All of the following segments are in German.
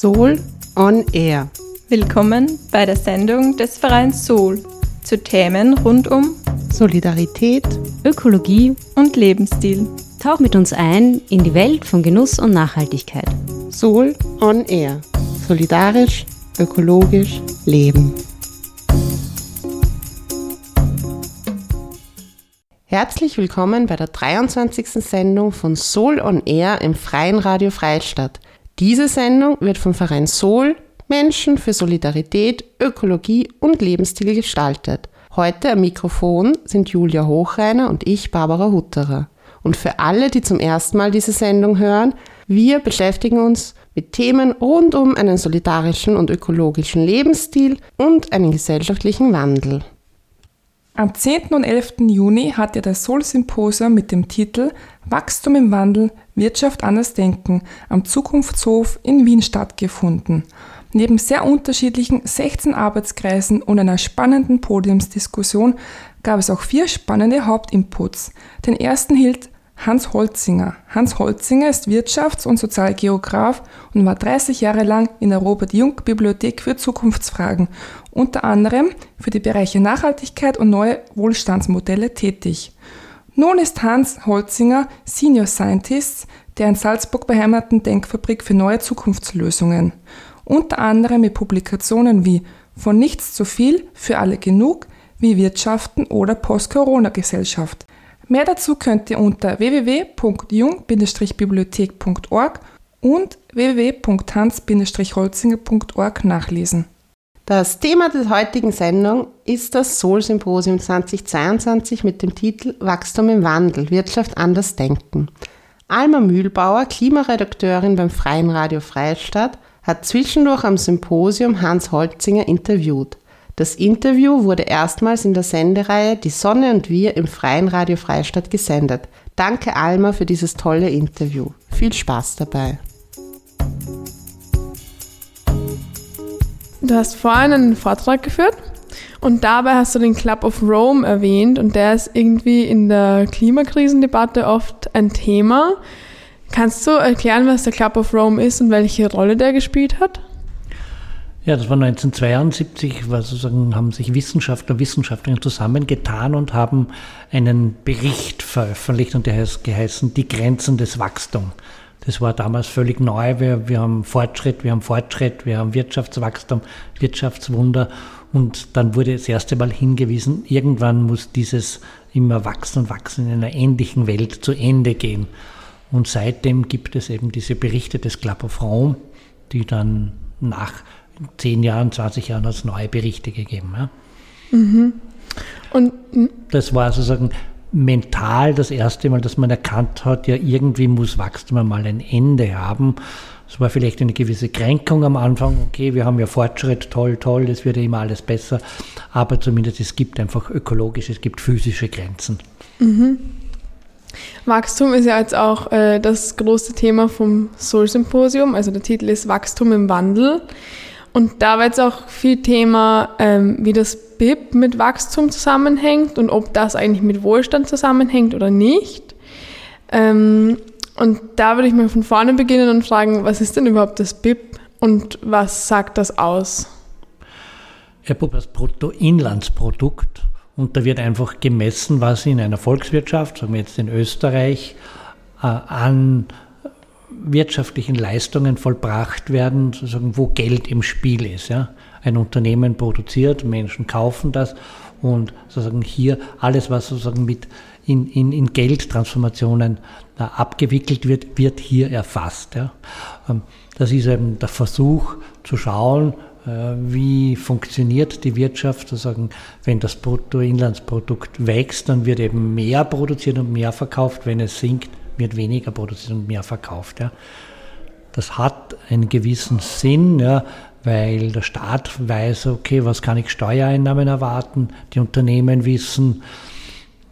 Soul on Air. Willkommen bei der Sendung des Vereins Soul zu Themen rund um Solidarität, Ökologie und Lebensstil. Tauch mit uns ein in die Welt von Genuss und Nachhaltigkeit. Soul on Air. Solidarisch, ökologisch, leben. Herzlich willkommen bei der 23. Sendung von Soul on Air im Freien Radio Freistadt. Diese Sendung wird vom Verein Sol Menschen für Solidarität, Ökologie und Lebensstil gestaltet. Heute am Mikrofon sind Julia Hochreiner und ich, Barbara Hutterer. Und für alle, die zum ersten Mal diese Sendung hören, wir beschäftigen uns mit Themen rund um einen solidarischen und ökologischen Lebensstil und einen gesellschaftlichen Wandel. Am 10. und 11. Juni hat ja das Sol-Symposium mit dem Titel Wachstum im Wandel, Wirtschaft anders denken am Zukunftshof in Wien stattgefunden. Neben sehr unterschiedlichen 16 Arbeitskreisen und einer spannenden Podiumsdiskussion gab es auch vier spannende Hauptinputs. Den ersten hielt Hans Holzinger. Hans Holzinger ist Wirtschafts- und Sozialgeograf und war 30 Jahre lang in der Robert Jung Bibliothek für Zukunftsfragen, unter anderem für die Bereiche Nachhaltigkeit und neue Wohlstandsmodelle tätig. Nun ist Hans Holzinger Senior Scientist der in Salzburg beheimateten Denkfabrik für neue Zukunftslösungen, unter anderem mit Publikationen wie Von nichts zu viel, für alle genug, wie Wirtschaften oder Post-Corona-Gesellschaft. Mehr dazu könnt ihr unter www.jung-bibliothek.org und www.hans-holzinger.org nachlesen. Das Thema der heutigen Sendung ist das Soul-Symposium 2022 mit dem Titel Wachstum im Wandel, Wirtschaft anders denken. Alma Mühlbauer, Klimaredakteurin beim Freien Radio Freistadt, hat zwischendurch am Symposium Hans Holzinger interviewt. Das Interview wurde erstmals in der Sendereihe Die Sonne und wir im Freien Radio Freistadt gesendet. Danke Alma für dieses tolle Interview. Viel Spaß dabei. Du hast vorhin einen Vortrag geführt und dabei hast du den Club of Rome erwähnt und der ist irgendwie in der Klimakrisendebatte oft ein Thema. Kannst du erklären, was der Club of Rome ist und welche Rolle der gespielt hat? Ja, das war 1972, war sozusagen, haben sich Wissenschaftler und Wissenschaftlerinnen zusammengetan und haben einen Bericht veröffentlicht und der heißt geheißen Die Grenzen des Wachstums. Das war damals völlig neu. Wir, wir haben Fortschritt, wir haben Fortschritt, wir haben Wirtschaftswachstum, Wirtschaftswunder. Und dann wurde das erste Mal hingewiesen, irgendwann muss dieses immer wachsen und wachsen in einer ähnlichen Welt zu Ende gehen. Und seitdem gibt es eben diese Berichte des Club of Rome, die dann nach zehn Jahren, 20 Jahren als neue Berichte gegeben. Ja. Mhm. Und das war sozusagen mental das erste Mal, dass man erkannt hat, ja, irgendwie muss Wachstum einmal ein Ende haben. Es war vielleicht eine gewisse Kränkung am Anfang. Okay, wir haben ja Fortschritt, toll, toll, es wird ja immer alles besser. Aber zumindest es gibt einfach ökologische, es gibt physische Grenzen. Mhm. Wachstum ist ja jetzt auch äh, das große Thema vom Soul Symposium. Also der Titel ist Wachstum im Wandel. Und da war jetzt auch viel Thema, ähm, wie das BIP mit Wachstum zusammenhängt und ob das eigentlich mit Wohlstand zusammenhängt oder nicht. Ähm, und da würde ich mal von vorne beginnen und fragen, was ist denn überhaupt das BIP und was sagt das aus? Das Bruttoinlandsprodukt und da wird einfach gemessen, was in einer Volkswirtschaft, sagen wir jetzt in Österreich, äh, an wirtschaftlichen Leistungen vollbracht werden, sozusagen, wo Geld im Spiel ist. Ja? Ein Unternehmen produziert, Menschen kaufen das und sozusagen hier alles, was sozusagen mit in, in, in Geldtransformationen äh, abgewickelt wird, wird hier erfasst. Ja? Ähm, das ist eben der Versuch zu schauen, äh, wie funktioniert die Wirtschaft, sozusagen, wenn das Bruttoinlandsprodukt wächst, dann wird eben mehr produziert und mehr verkauft, wenn es sinkt, wird weniger produziert und mehr verkauft. Ja. Das hat einen gewissen Sinn, ja, weil der Staat weiß, okay, was kann ich Steuereinnahmen erwarten, die Unternehmen wissen,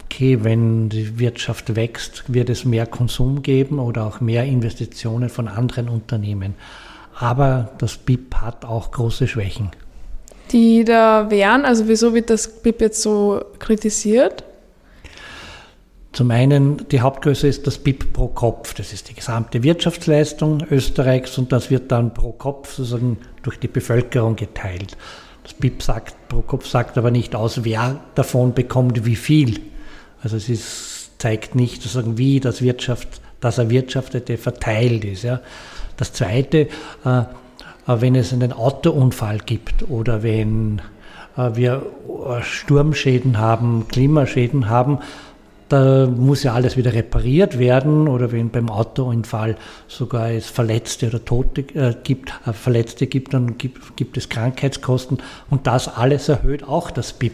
okay, wenn die Wirtschaft wächst, wird es mehr Konsum geben oder auch mehr Investitionen von anderen Unternehmen. Aber das BIP hat auch große Schwächen. Die da wären, also wieso wird das BIP jetzt so kritisiert? Zum einen, die Hauptgröße ist das BIP pro Kopf. Das ist die gesamte Wirtschaftsleistung Österreichs und das wird dann pro Kopf sozusagen durch die Bevölkerung geteilt. Das BIP sagt, pro Kopf sagt aber nicht aus, wer davon bekommt wie viel. Also es ist, zeigt nicht sozusagen, wie das, Wirtschaft, das Erwirtschaftete verteilt ist. Ja. Das Zweite, äh, wenn es einen Autounfall gibt oder wenn äh, wir Sturmschäden haben, Klimaschäden haben, da muss ja alles wieder repariert werden oder wenn beim Autounfall sogar es Verletzte oder Tote äh, gibt, äh, Verletzte gibt, dann gibt, gibt es Krankheitskosten und das alles erhöht auch das BIP.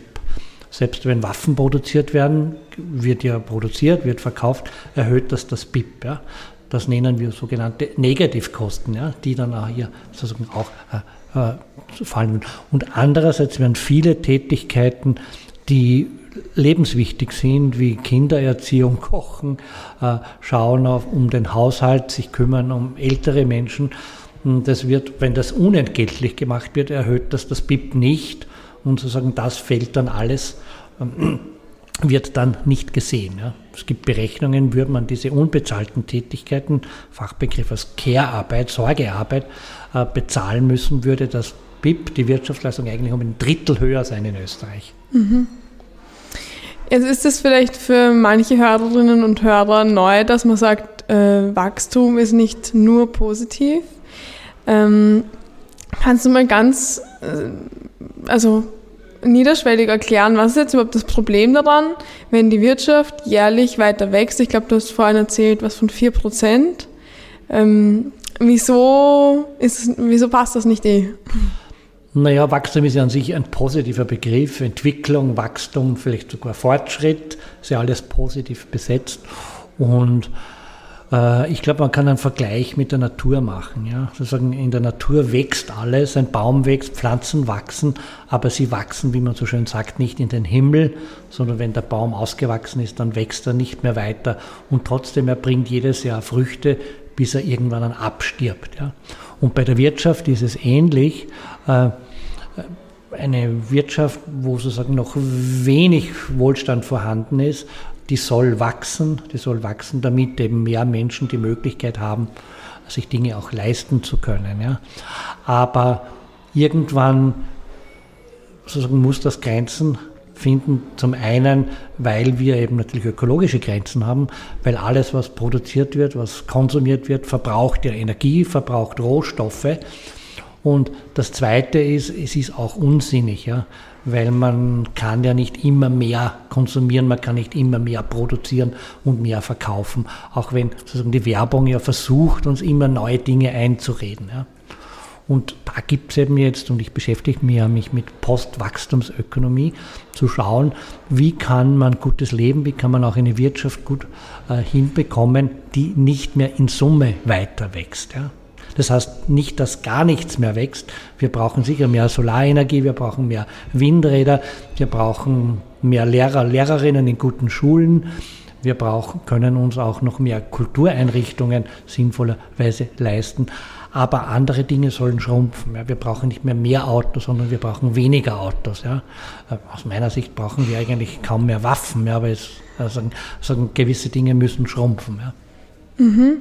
Selbst wenn Waffen produziert werden, wird ja produziert, wird verkauft, erhöht das das BIP. Ja. Das nennen wir sogenannte Negativkosten, ja, die dann auch hier sozusagen auch äh, äh, fallen. Und andererseits werden viele Tätigkeiten, die lebenswichtig sind, wie Kindererziehung, Kochen, äh, schauen auf, um den Haushalt, sich kümmern um ältere Menschen. Das wird, wenn das unentgeltlich gemacht wird, erhöht das das BIP nicht und sozusagen das fällt dann alles, ähm, wird dann nicht gesehen. Es gibt Berechnungen, würde man diese unbezahlten Tätigkeiten, Fachbegriff als Care-Arbeit, Sorgearbeit, äh, bezahlen müssen, würde das BIP, die Wirtschaftsleistung, eigentlich um ein Drittel höher sein in Österreich. Mhm. Jetzt ist es vielleicht für manche Hörerinnen und Hörer neu, dass man sagt, äh, Wachstum ist nicht nur positiv. Ähm, kannst du mal ganz, äh, also niederschwellig erklären, was ist jetzt überhaupt das Problem daran, wenn die Wirtschaft jährlich weiter wächst? Ich glaube, du hast vorhin erzählt, was von 4 Prozent. Ähm, wieso, wieso passt das nicht eh? Naja, Wachstum ist ja an sich ein positiver Begriff. Entwicklung, Wachstum, vielleicht sogar Fortschritt, ist ja alles positiv besetzt. Und äh, ich glaube, man kann einen Vergleich mit der Natur machen. Ja? Sozusagen in der Natur wächst alles, ein Baum wächst, Pflanzen wachsen, aber sie wachsen, wie man so schön sagt, nicht in den Himmel, sondern wenn der Baum ausgewachsen ist, dann wächst er nicht mehr weiter. Und trotzdem, er bringt jedes Jahr Früchte, bis er irgendwann dann abstirbt. Ja? Und bei der Wirtschaft ist es ähnlich. Äh, eine Wirtschaft, wo sozusagen noch wenig Wohlstand vorhanden ist, die soll wachsen, die soll wachsen, damit eben mehr Menschen die Möglichkeit haben, sich Dinge auch leisten zu können. Ja. Aber irgendwann sozusagen muss das Grenzen finden. Zum einen, weil wir eben natürlich ökologische Grenzen haben, weil alles, was produziert wird, was konsumiert wird, verbraucht ja Energie, verbraucht Rohstoffe. Und das Zweite ist, es ist auch unsinnig, ja, weil man kann ja nicht immer mehr konsumieren, man kann nicht immer mehr produzieren und mehr verkaufen, auch wenn sozusagen die Werbung ja versucht, uns immer neue Dinge einzureden. Ja. Und da gibt es eben jetzt, und ich beschäftige mich ja mit Postwachstumsökonomie, zu schauen, wie kann man gutes Leben, wie kann man auch eine Wirtschaft gut äh, hinbekommen, die nicht mehr in Summe weiter wächst. Ja. Das heißt nicht, dass gar nichts mehr wächst. Wir brauchen sicher mehr Solarenergie, wir brauchen mehr Windräder, wir brauchen mehr Lehrer, Lehrerinnen in guten Schulen. Wir brauchen, können uns auch noch mehr Kultureinrichtungen sinnvollerweise leisten. Aber andere Dinge sollen schrumpfen. Ja, wir brauchen nicht mehr mehr Autos, sondern wir brauchen weniger Autos. Ja. Aus meiner Sicht brauchen wir eigentlich kaum mehr Waffen, ja, aber es, also, also gewisse Dinge müssen schrumpfen. Mhm.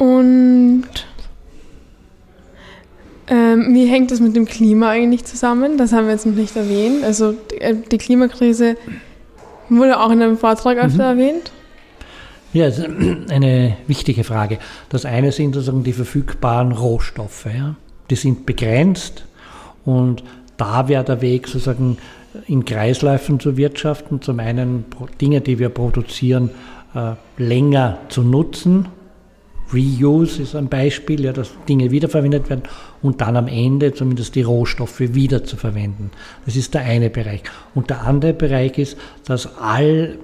Und ähm, wie hängt das mit dem Klima eigentlich zusammen? Das haben wir jetzt noch nicht erwähnt. Also die, äh, die Klimakrise wurde auch in einem Vortrag öfter mhm. erwähnt. Ja, das ist eine wichtige Frage. Das eine sind sozusagen die verfügbaren Rohstoffe. Ja? Die sind begrenzt und da wäre der Weg sozusagen in Kreisläufen zu wirtschaften. Zum einen Dinge, die wir produzieren, äh, länger zu nutzen Reuse ist ein Beispiel, ja, dass Dinge wiederverwendet werden und dann am Ende zumindest die Rohstoffe wieder zu verwenden. Das ist der eine Bereich. Und der andere Bereich ist, dass all,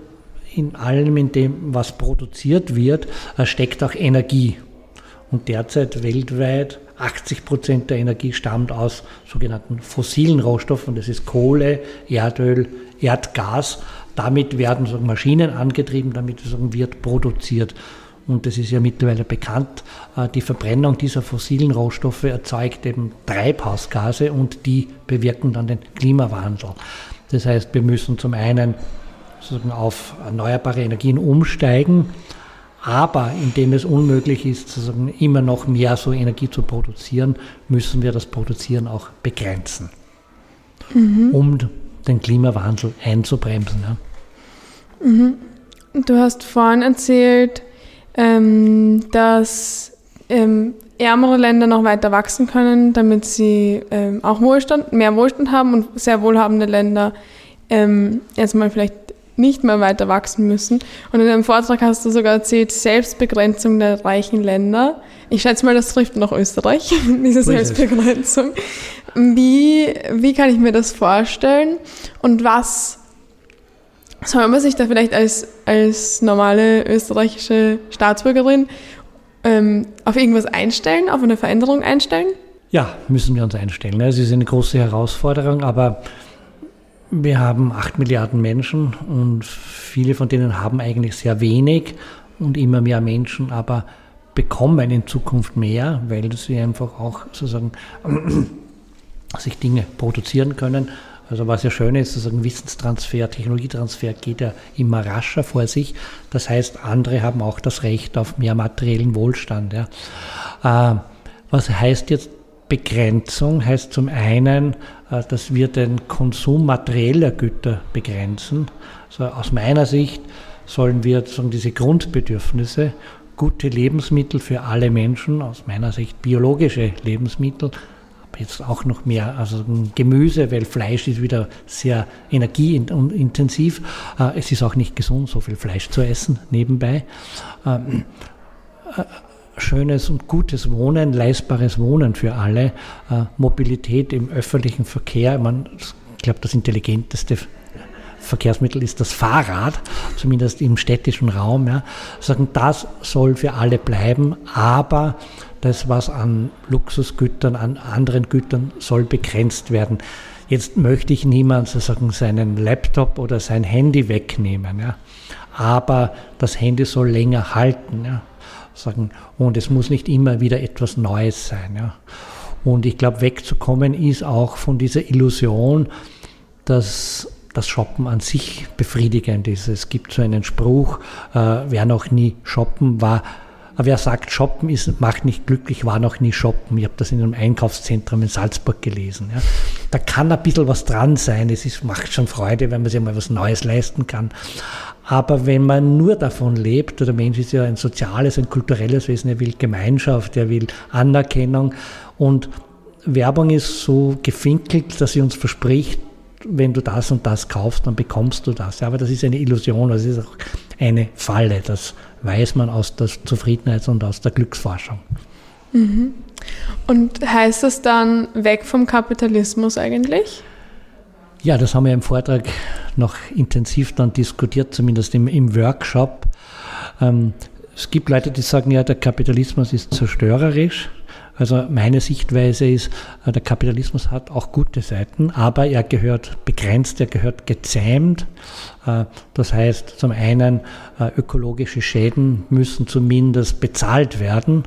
in allem, in dem, was produziert wird, äh, steckt auch Energie. Und derzeit weltweit 80 Prozent der Energie stammt aus sogenannten fossilen Rohstoffen. Das ist Kohle, Erdöl, Erdgas. Damit werden so Maschinen angetrieben, damit wird produziert und das ist ja mittlerweile bekannt, äh, die Verbrennung dieser fossilen Rohstoffe erzeugt eben Treibhausgase und die bewirken dann den Klimawandel. Das heißt, wir müssen zum einen sozusagen auf erneuerbare Energien umsteigen, aber indem es unmöglich ist, sozusagen immer noch mehr so Energie zu produzieren, müssen wir das Produzieren auch begrenzen, mhm. um den Klimawandel einzubremsen. Ja. Mhm. Du hast vorhin erzählt, ähm, dass ähm, ärmere Länder noch weiter wachsen können, damit sie ähm, auch Wohlstand, mehr Wohlstand haben und sehr wohlhabende Länder ähm, erstmal vielleicht nicht mehr weiter wachsen müssen. Und in deinem Vortrag hast du sogar erzählt, Selbstbegrenzung der reichen Länder. Ich schätze mal, das trifft noch Österreich, diese Selbstbegrenzung. Wie, wie kann ich mir das vorstellen? Und was soll man sich da vielleicht als, als normale österreichische Staatsbürgerin ähm, auf irgendwas einstellen, auf eine Veränderung einstellen? Ja, müssen wir uns einstellen. Es ist eine große Herausforderung, aber wir haben acht Milliarden Menschen und viele von denen haben eigentlich sehr wenig und immer mehr Menschen, aber bekommen in Zukunft mehr, weil sie einfach auch sozusagen sich Dinge produzieren können. Also was ja schön ist, sozusagen Wissenstransfer, Technologietransfer geht ja immer rascher vor sich. Das heißt, andere haben auch das Recht auf mehr materiellen Wohlstand. Ja. Äh, was heißt jetzt Begrenzung? Heißt zum einen, äh, dass wir den Konsum materieller Güter begrenzen. Also aus meiner Sicht sollen wir sozusagen diese Grundbedürfnisse, gute Lebensmittel für alle Menschen, aus meiner Sicht biologische Lebensmittel, jetzt auch noch mehr, also Gemüse, weil Fleisch ist wieder sehr energieintensiv. Äh, es ist auch nicht gesund, so viel Fleisch zu essen nebenbei ähm, äh, schönes und gutes Wohnen, leistbares Wohnen für alle, äh, Mobilität im öffentlichen Verkehr. Man, ich glaube, das intelligenteste Verkehrsmittel ist das Fahrrad, zumindest im städtischen Raum. Ja. Sagen, das soll für alle bleiben, aber das, was an Luxusgütern, an anderen Gütern soll begrenzt werden. Jetzt möchte ich niemand sozusagen seinen Laptop oder sein Handy wegnehmen, ja. aber das Handy soll länger halten. Ja sagen, und es muss nicht immer wieder etwas Neues sein. Ja. Und ich glaube, wegzukommen ist auch von dieser Illusion, dass das Shoppen an sich befriedigend ist. Es gibt so einen Spruch, äh, wer noch nie shoppen war, wer sagt, shoppen ist, macht nicht glücklich, war noch nie shoppen. Ich habe das in einem Einkaufszentrum in Salzburg gelesen. Ja. Da kann ein bisschen was dran sein. Es ist, macht schon Freude, wenn man sich mal was Neues leisten kann. Aber wenn man nur davon lebt, der Mensch ist ja ein soziales, ein kulturelles Wesen, er will Gemeinschaft, er will Anerkennung und Werbung ist so gefinkelt, dass sie uns verspricht, wenn du das und das kaufst, dann bekommst du das. aber das ist eine Illusion, das ist auch eine Falle. Das weiß man aus der Zufriedenheits- und aus der Glücksforschung. Mhm. Und heißt das dann weg vom Kapitalismus eigentlich? Ja, das haben wir im Vortrag noch intensiv dann diskutiert, zumindest im, im Workshop. Ähm, es gibt Leute, die sagen, ja, der Kapitalismus ist zerstörerisch. Also meine Sichtweise ist, äh, der Kapitalismus hat auch gute Seiten, aber er gehört begrenzt, er gehört gezähmt. Äh, das heißt, zum einen äh, ökologische Schäden müssen zumindest bezahlt werden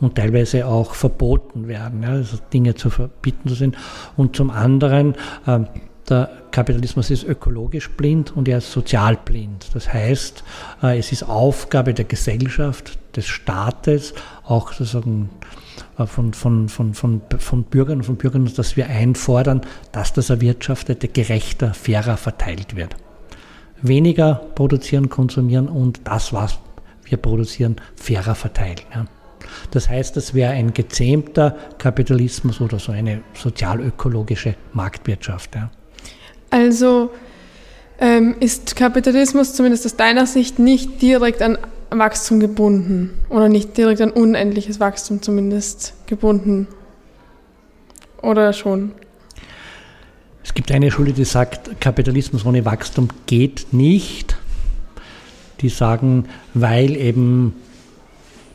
und teilweise auch verboten werden, also Dinge zu verbieten sind. Und zum anderen ähm, der Kapitalismus ist ökologisch blind und er ist sozial blind. Das heißt, es ist Aufgabe der Gesellschaft, des Staates, auch sozusagen von, von, von, von, von Bürgern und von Bürgern, dass wir einfordern, dass das Erwirtschaftete gerechter, fairer verteilt wird. Weniger produzieren, konsumieren und das, was wir produzieren, fairer verteilen. Ja. Das heißt, es wäre ein gezähmter Kapitalismus oder so eine sozialökologische Marktwirtschaft. Ja. Also ähm, ist Kapitalismus zumindest aus deiner Sicht nicht direkt an Wachstum gebunden oder nicht direkt an unendliches Wachstum zumindest gebunden? Oder schon? Es gibt eine Schule, die sagt, Kapitalismus ohne Wachstum geht nicht. Die sagen, weil eben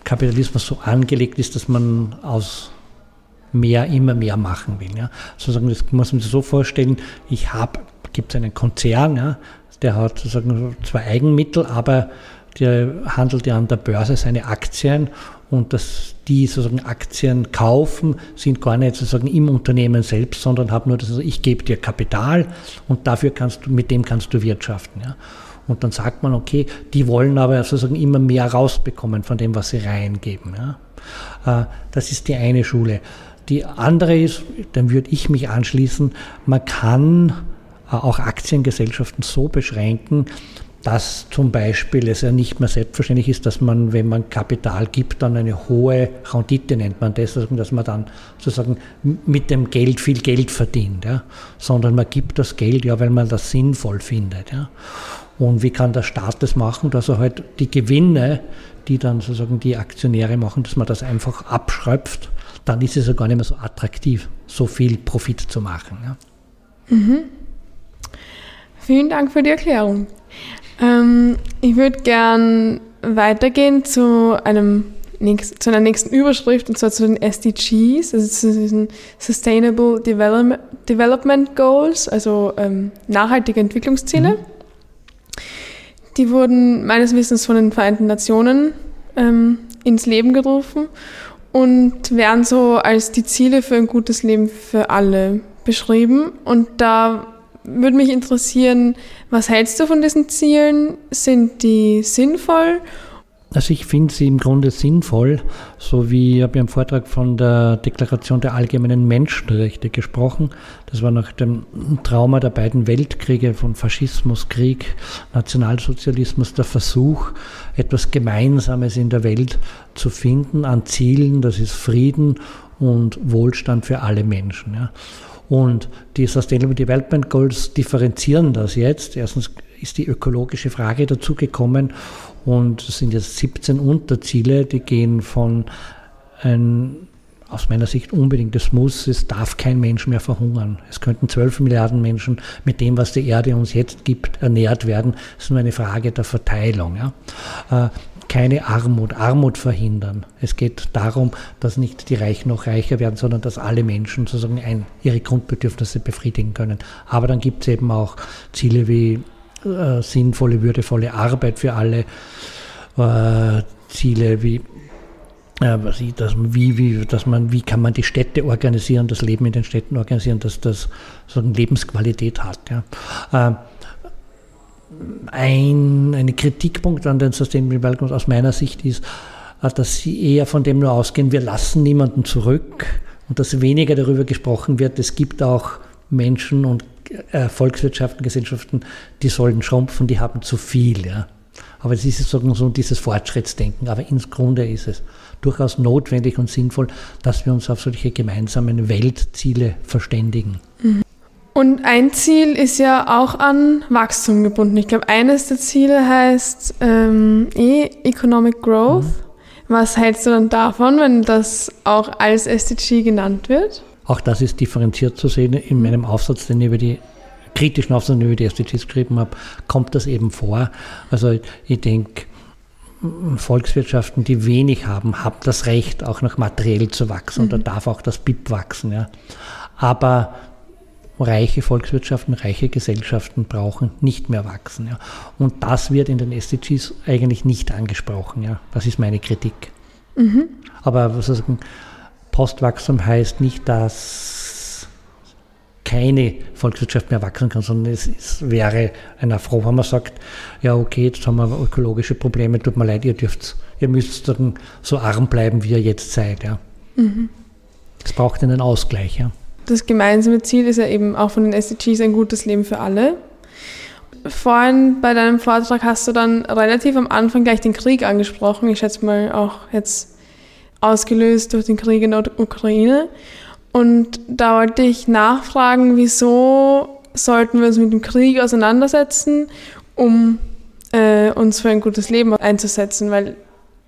Kapitalismus so angelegt ist, dass man aus mehr, immer mehr machen will. Ja. Sozusagen, das muss man sich so vorstellen, ich habe, gibt es einen Konzern, ja, der hat sozusagen zwei Eigenmittel, aber der handelt ja an der Börse seine Aktien und dass die sozusagen Aktien kaufen, sind gar nicht sozusagen im Unternehmen selbst, sondern haben nur das, also ich gebe dir Kapital und dafür kannst du, mit dem kannst du wirtschaften. Ja. Und dann sagt man, okay, die wollen aber sozusagen immer mehr rausbekommen von dem, was sie reingeben. Ja. Äh, das ist die eine Schule. Die andere ist, dann würde ich mich anschließen, man kann äh, auch Aktiengesellschaften so beschränken, dass zum Beispiel es ja nicht mehr selbstverständlich ist, dass man, wenn man Kapital gibt, dann eine hohe Rendite nennt man das, dass man dann sozusagen mit dem Geld viel Geld verdient, ja? sondern man gibt das Geld ja, weil man das sinnvoll findet. Ja? Und wie kann der Staat das machen, dass er halt die Gewinne, die dann sozusagen die Aktionäre machen, dass man das einfach abschröpft, dann ist es ja gar nicht mehr so attraktiv, so viel Profit zu machen. Ja? Mhm. Vielen Dank für die Erklärung. Ähm, ich würde gern weitergehen zu einem zu einer nächsten Überschrift und zwar zu den SDGs, also zu diesen Sustainable Development, Development Goals, also ähm, nachhaltige Entwicklungsziele. Mhm. Die wurden meines Wissens von den Vereinten Nationen ähm, ins Leben gerufen und werden so als die Ziele für ein gutes Leben für alle beschrieben. Und da würde mich interessieren, was hältst du von diesen Zielen? Sind die sinnvoll? Also ich finde sie im Grunde sinnvoll, so wie ich habe im Vortrag von der Deklaration der allgemeinen Menschenrechte gesprochen. Das war nach dem Trauma der beiden Weltkriege von Faschismus, Krieg, Nationalsozialismus der Versuch, etwas Gemeinsames in der Welt zu finden an Zielen. Das ist Frieden und Wohlstand für alle Menschen. Ja. Und die Sustainable Development Goals differenzieren das jetzt. Erstens ist die ökologische Frage dazugekommen und es sind jetzt 17 Unterziele, die gehen von ein aus meiner Sicht unbedingt, es muss, es darf kein Mensch mehr verhungern. Es könnten 12 Milliarden Menschen mit dem, was die Erde uns jetzt gibt, ernährt werden. Es ist nur eine Frage der Verteilung. Ja. Keine Armut, Armut verhindern. Es geht darum, dass nicht die Reichen noch reicher werden, sondern dass alle Menschen sozusagen ein, ihre Grundbedürfnisse befriedigen können. Aber dann gibt es eben auch Ziele wie äh, sinnvolle, würdevolle Arbeit für alle, äh, Ziele wie äh, dass, wie, wie, dass man, wie kann man die Städte organisieren, das Leben in den Städten organisieren, dass das so eine Lebensqualität hat. Ja. Ein eine Kritikpunkt an den Sustainable Development aus meiner Sicht ist, äh, dass sie eher von dem nur ausgehen, wir lassen niemanden zurück und dass weniger darüber gesprochen wird, es gibt auch Menschen und äh, Volkswirtschaften, Gesellschaften, die sollen schrumpfen, die haben zu viel. Ja. Aber es ist sozusagen so dieses Fortschrittsdenken. Aber ins Grunde ist es durchaus notwendig und sinnvoll, dass wir uns auf solche gemeinsamen Weltziele verständigen. Mhm. Und ein Ziel ist ja auch an Wachstum gebunden. Ich glaube, eines der Ziele heißt ähm, e Economic Growth. Mhm. Was hältst du dann davon, wenn das auch als SDG genannt wird? Auch das ist differenziert zu sehen. In meinem Aufsatz, den ich über die kritischen Aufsatz, den ich über die SDGs geschrieben habe, kommt das eben vor. Also ich denke, Volkswirtschaften, die wenig haben, haben das Recht, auch noch materiell zu wachsen. Mhm. Und da darf auch das BIP wachsen. Ja. Aber reiche Volkswirtschaften, reiche Gesellschaften brauchen, nicht mehr wachsen. Ja. Und das wird in den SDGs eigentlich nicht angesprochen. Ja. Das ist meine Kritik. Mhm. Aber sozusagen, Postwachstum heißt nicht, dass keine Volkswirtschaft mehr wachsen kann, sondern es, es wäre einer froh, wenn man sagt, ja okay, jetzt haben wir ökologische Probleme, tut mir leid, ihr dürft, ihr müsst so arm bleiben, wie ihr jetzt seid. Ja. Mhm. Es braucht einen Ausgleich. Ja das gemeinsame Ziel ist ja eben auch von den SDGs ein gutes Leben für alle. Vorhin bei deinem Vortrag hast du dann relativ am Anfang gleich den Krieg angesprochen. Ich schätze mal auch jetzt ausgelöst durch den Krieg in der Ukraine. Und da wollte ich nachfragen, wieso sollten wir uns mit dem Krieg auseinandersetzen, um äh, uns für ein gutes Leben einzusetzen? Weil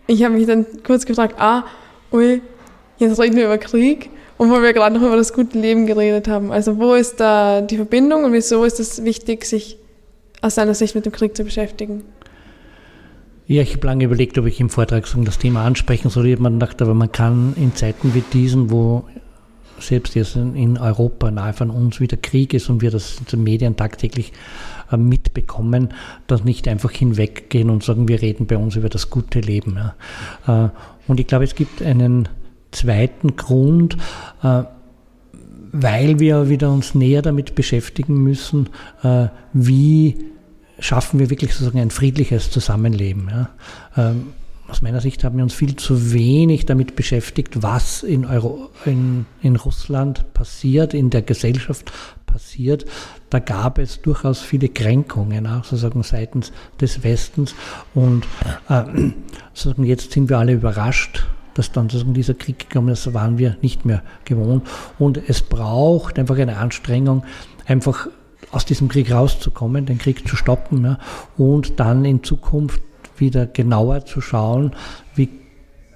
ich habe mich dann kurz gefragt, ah, ui, jetzt reden wir über Krieg. Und wo wir gerade noch über das gute Leben geredet haben. Also wo ist da die Verbindung und wieso ist es wichtig, sich aus seiner Sicht mit dem Krieg zu beschäftigen? Ja, ich habe lange überlegt, ob ich im Vortrag das Thema ansprechen soll. Ich habe mir gedacht, aber man kann in Zeiten wie diesen, wo selbst jetzt in Europa nahe von uns wieder Krieg ist und wir das in den Medien tagtäglich äh, mitbekommen, das nicht einfach hinweggehen und sagen, wir reden bei uns über das gute Leben. Äh, und ich glaube, es gibt einen zweiten Grund, äh, weil wir wieder uns näher damit beschäftigen müssen, äh, wie schaffen wir wirklich sozusagen ein friedliches Zusammenleben. Ja. Ähm, aus meiner Sicht haben wir uns viel zu wenig damit beschäftigt, was in, Euro, in, in Russland passiert, in der Gesellschaft passiert. Da gab es durchaus viele Kränkungen, auch sozusagen seitens des Westens. Und äh, sozusagen jetzt sind wir alle überrascht, dass dann sozusagen dieser Krieg gekommen ist, waren wir nicht mehr gewohnt. Und es braucht einfach eine Anstrengung, einfach aus diesem Krieg rauszukommen, den Krieg zu stoppen ja, und dann in Zukunft wieder genauer zu schauen, wie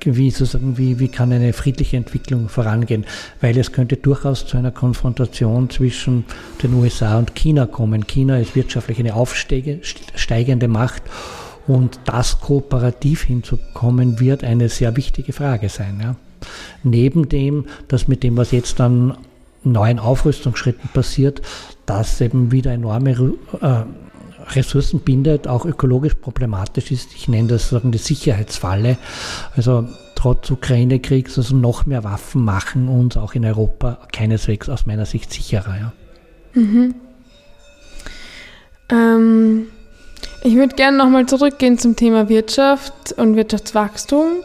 wie, sozusagen, wie, wie kann eine friedliche Entwicklung vorangehen, weil es könnte durchaus zu einer Konfrontation zwischen den USA und China kommen. China ist wirtschaftlich eine aufsteigende Macht und das kooperativ hinzukommen wird eine sehr wichtige Frage sein. Ja. Neben dem, dass mit dem, was jetzt dann neuen Aufrüstungsschritten passiert, das eben wieder enorme äh, Ressourcen bindet, auch ökologisch problematisch ist. Ich nenne das sozusagen die Sicherheitsfalle. Also trotz Ukraine-Kriegs, also noch mehr Waffen machen uns auch in Europa keineswegs aus meiner Sicht sicherer. Ja. Mhm. Ähm, ich würde gerne nochmal zurückgehen zum Thema Wirtschaft und Wirtschaftswachstum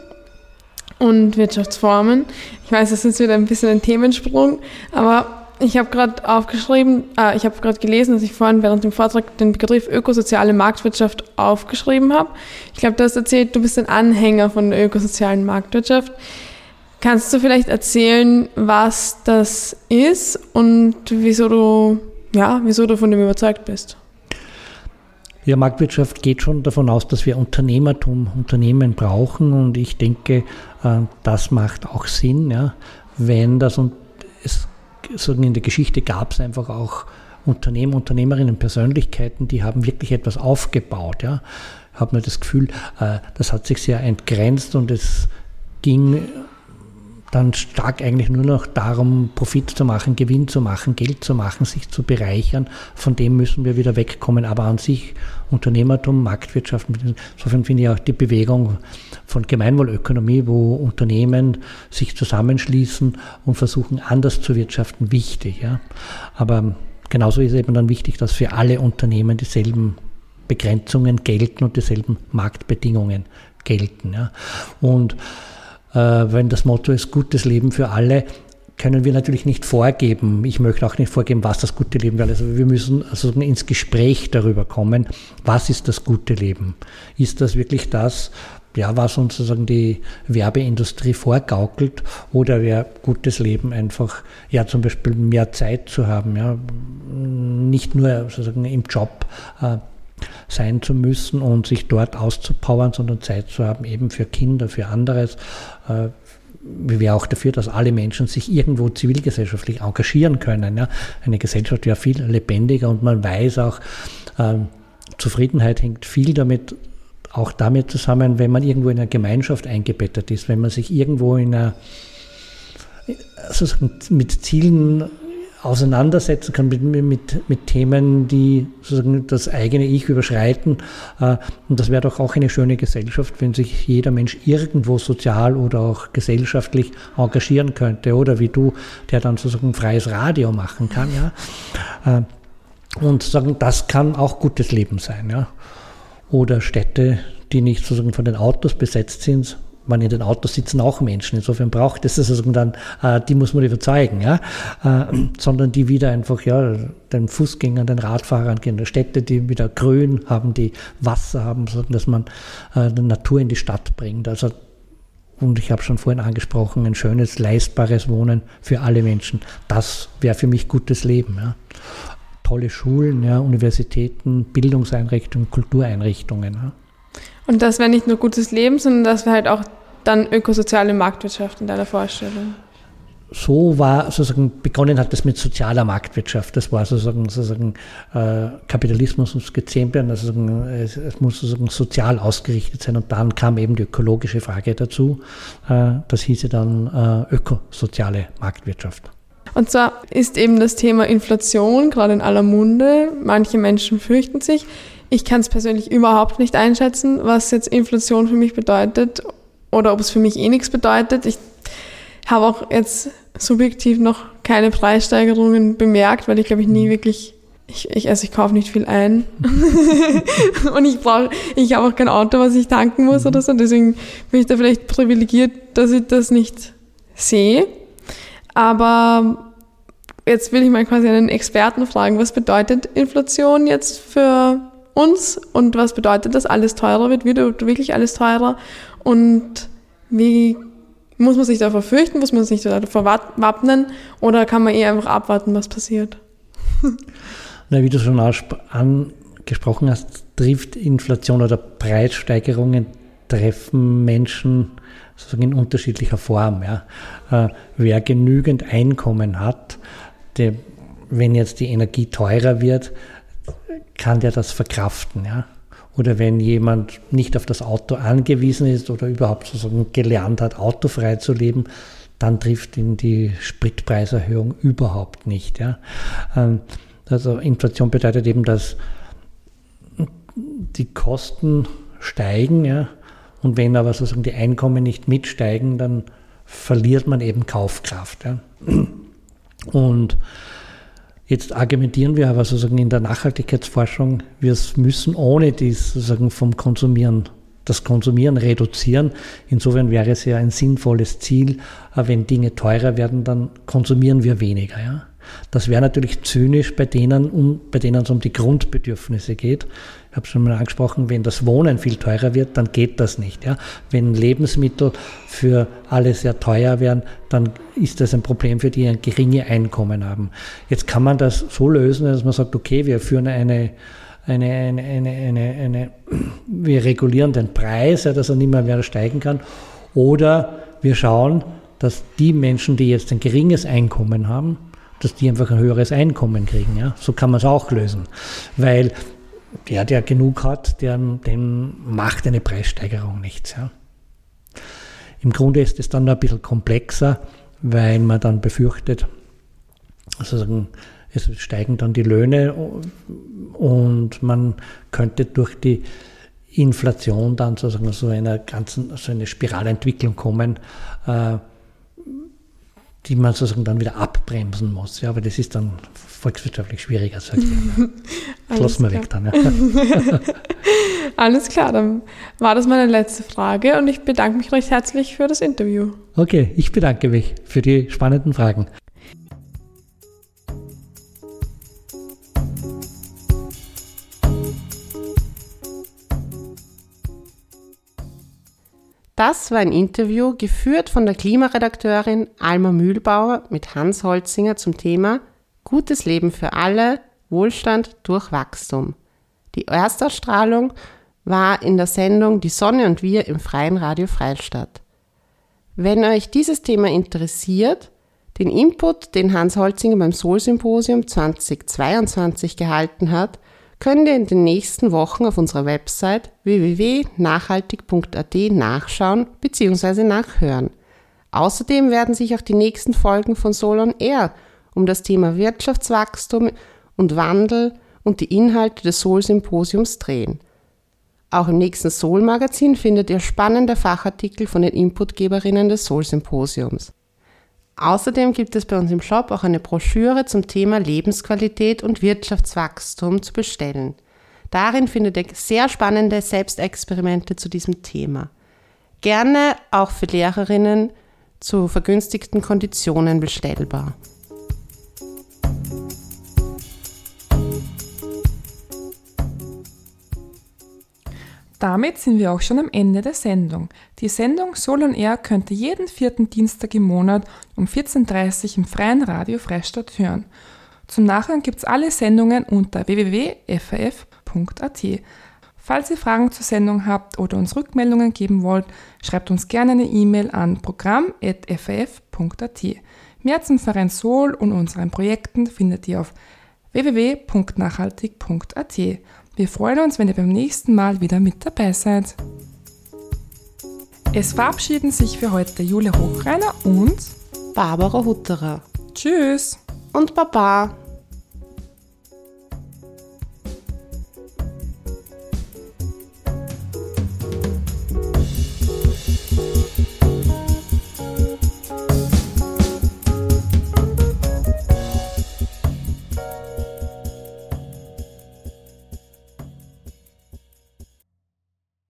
und Wirtschaftsformen. Ich weiß, das ist wieder ein bisschen ein Themensprung, aber ich habe gerade aufgeschrieben, äh, ich habe gerade gelesen, dass ich vorhin während dem Vortrag den Begriff ökosoziale Marktwirtschaft aufgeschrieben habe. Ich glaube, du hast erzählt, du bist ein Anhänger von der ökosozialen Marktwirtschaft. Kannst du vielleicht erzählen, was das ist und wieso du, ja, wieso du von dem überzeugt bist? Ja, Marktwirtschaft geht schon davon aus, dass wir Unternehmertum, Unternehmen brauchen und ich denke, äh, das macht auch Sinn, ja, wenn das und es sagen, in der Geschichte gab es einfach auch Unternehmen, Unternehmerinnen, Persönlichkeiten, die haben wirklich etwas aufgebaut. Ja. Habe mir das Gefühl, äh, das hat sich sehr entgrenzt und es ging dann stark eigentlich nur noch darum, Profit zu machen, Gewinn zu machen, Geld zu machen, sich zu bereichern. Von dem müssen wir wieder wegkommen. Aber an sich Unternehmertum, Marktwirtschaft, insofern finde ich auch die Bewegung von Gemeinwohlökonomie, wo Unternehmen sich zusammenschließen und versuchen, anders zu wirtschaften, wichtig. Ja. Aber genauso ist eben dann wichtig, dass für alle Unternehmen dieselben Begrenzungen gelten und dieselben Marktbedingungen gelten. Ja. Und wenn das Motto ist gutes Leben für alle, können wir natürlich nicht vorgeben. Ich möchte auch nicht vorgeben, was das gute Leben wäre. Also wir müssen also ins Gespräch darüber kommen, was ist das gute Leben? Ist das wirklich das, ja, was uns sozusagen die Werbeindustrie vorgaukelt oder wäre gutes Leben einfach, ja, zum Beispiel mehr Zeit zu haben, ja, nicht nur sozusagen im Job äh, sein zu müssen und sich dort auszupowern, sondern Zeit zu haben, eben für Kinder, für anderes. Äh, wir wären auch dafür, dass alle Menschen sich irgendwo zivilgesellschaftlich engagieren können. Eine Gesellschaft wäre viel lebendiger und man weiß auch, äh, Zufriedenheit hängt viel damit, auch damit zusammen, wenn man irgendwo in einer Gemeinschaft eingebettet ist, wenn man sich irgendwo in einer, sozusagen mit Zielen auseinandersetzen kann mit, mit, mit Themen, die sozusagen das eigene Ich überschreiten. Äh, und das wäre doch auch eine schöne Gesellschaft, wenn sich jeder Mensch irgendwo sozial oder auch gesellschaftlich engagieren könnte. Oder wie du, der dann sozusagen freies Radio machen kann. Ja? Äh, und sagen, das kann auch gutes Leben sein. Ja? Oder Städte, die nicht sozusagen von den Autos besetzt sind, man in den Autos sitzen auch Menschen. Insofern braucht es das also dann, äh, die muss man überzeugen, ja, äh, sondern die wieder einfach, ja, den Fußgängern, den Radfahrern gehen, Städte, die wieder grün haben, die Wasser haben, so, dass man äh, die Natur in die Stadt bringt. Also und ich habe schon vorhin angesprochen, ein schönes, leistbares Wohnen für alle Menschen. Das wäre für mich gutes Leben. Ja. Tolle Schulen, ja, Universitäten, Bildungseinrichtungen, Kultureinrichtungen. Ja. Und das wäre nicht nur gutes Leben, sondern das wäre halt auch dann ökosoziale Marktwirtschaft in deiner Vorstellung. So war sozusagen, begonnen hat es mit sozialer Marktwirtschaft. Das war sozusagen, sozusagen äh, Kapitalismus muss gezähmt werden, also es, es, muss sozusagen sozial ausgerichtet sein. Und dann kam eben die ökologische Frage dazu. Äh, das hieße dann äh, ökosoziale Marktwirtschaft. Und zwar ist eben das Thema Inflation gerade in aller Munde. Manche Menschen fürchten sich. Ich kann es persönlich überhaupt nicht einschätzen, was jetzt Inflation für mich bedeutet oder ob es für mich eh nichts bedeutet. Ich habe auch jetzt subjektiv noch keine Preissteigerungen bemerkt, weil ich glaube ich nie mhm. wirklich ich, ich, also ich kaufe nicht viel ein und ich brauche, ich habe auch kein Auto, was ich tanken muss mhm. oder so. Deswegen bin ich da vielleicht privilegiert, dass ich das nicht sehe. Aber jetzt will ich mal quasi einen Experten fragen, was bedeutet Inflation jetzt für uns und was bedeutet das, alles teurer wird, wird wirklich alles teurer und wie muss man sich davor fürchten, muss man sich davor wappnen oder kann man eher einfach abwarten, was passiert? Na, wie du schon angesprochen hast, trifft Inflation oder Preissteigerungen treffen Menschen sozusagen in unterschiedlicher Form. Ja. Äh, wer genügend Einkommen hat, der, wenn jetzt die Energie teurer wird, kann der das verkraften. Ja. Oder wenn jemand nicht auf das Auto angewiesen ist oder überhaupt sozusagen gelernt hat, autofrei zu leben, dann trifft ihn die Spritpreiserhöhung überhaupt nicht. Ja. Ähm, also Inflation bedeutet eben, dass die Kosten steigen, ja, und wenn aber sozusagen die Einkommen nicht mitsteigen, dann verliert man eben Kaufkraft. Ja. Und jetzt argumentieren wir aber sozusagen in der Nachhaltigkeitsforschung, wir müssen ohne dies sozusagen vom Konsumieren das Konsumieren reduzieren. Insofern wäre es ja ein sinnvolles Ziel, wenn Dinge teurer werden, dann konsumieren wir weniger. Ja? Das wäre natürlich zynisch bei denen, um, bei denen es um die Grundbedürfnisse geht. Habe schon mal angesprochen, wenn das Wohnen viel teurer wird, dann geht das nicht. Ja? Wenn Lebensmittel für alle sehr teuer werden, dann ist das ein Problem für die, die ein geringe Einkommen haben. Jetzt kann man das so lösen, dass man sagt, okay, wir führen eine eine, eine, eine, eine, eine, wir regulieren den Preis, dass er nicht mehr, mehr steigen kann. Oder wir schauen, dass die Menschen, die jetzt ein geringes Einkommen haben, dass die einfach ein höheres Einkommen kriegen. Ja? So kann man es auch lösen. Weil der, der genug hat, der, dem macht eine Preissteigerung nichts. Ja? Im Grunde ist es dann ein bisschen komplexer, weil man dann befürchtet, sozusagen, es steigen dann die Löhne und man könnte durch die Inflation dann sozusagen so einer ganzen, so eine Spiralentwicklung kommen, äh, die man sozusagen dann wieder abbremsen muss. Ja, aber das ist dann volkswirtschaftlich schwieriger, sag ich mal. Schloss mal weg dann. Ja. Alles klar, dann war das meine letzte Frage und ich bedanke mich recht herzlich für das Interview. Okay, ich bedanke mich für die spannenden Fragen. Das war ein Interview geführt von der Klimaredakteurin Alma Mühlbauer mit Hans Holzinger zum Thema Gutes Leben für alle, Wohlstand durch Wachstum. Die Erstausstrahlung war in der Sendung Die Sonne und wir im Freien Radio Freistadt. Wenn euch dieses Thema interessiert, den Input, den Hans Holzinger beim Sol-Symposium 2022 gehalten hat, könnt ihr in den nächsten Wochen auf unserer Website www.nachhaltig.at nachschauen bzw. nachhören. Außerdem werden sich auch die nächsten Folgen von Solon Air um das Thema Wirtschaftswachstum und Wandel und die Inhalte des Sol-Symposiums drehen. Auch im nächsten Sol-Magazin findet ihr spannende Fachartikel von den Inputgeberinnen des Sol-Symposiums. Außerdem gibt es bei uns im Shop auch eine Broschüre zum Thema Lebensqualität und Wirtschaftswachstum zu bestellen. Darin findet ihr sehr spannende Selbstexperimente zu diesem Thema. Gerne auch für Lehrerinnen zu vergünstigten Konditionen bestellbar. Damit sind wir auch schon am Ende der Sendung. Die Sendung Soul on Air könnt ihr jeden vierten Dienstag im Monat um 14.30 Uhr im freien Radio Freistadt hören. Zum Nachhören gibt es alle Sendungen unter www.faf.at. Falls ihr Fragen zur Sendung habt oder uns Rückmeldungen geben wollt, schreibt uns gerne eine E-Mail an programm.faf.at. Mehr zum Verein Soul und unseren Projekten findet ihr auf www.nachhaltig.at. Wir freuen uns, wenn ihr beim nächsten Mal wieder mit dabei seid. Es verabschieden sich für heute Julia Hochreiner und Barbara Hutterer. Tschüss und Baba.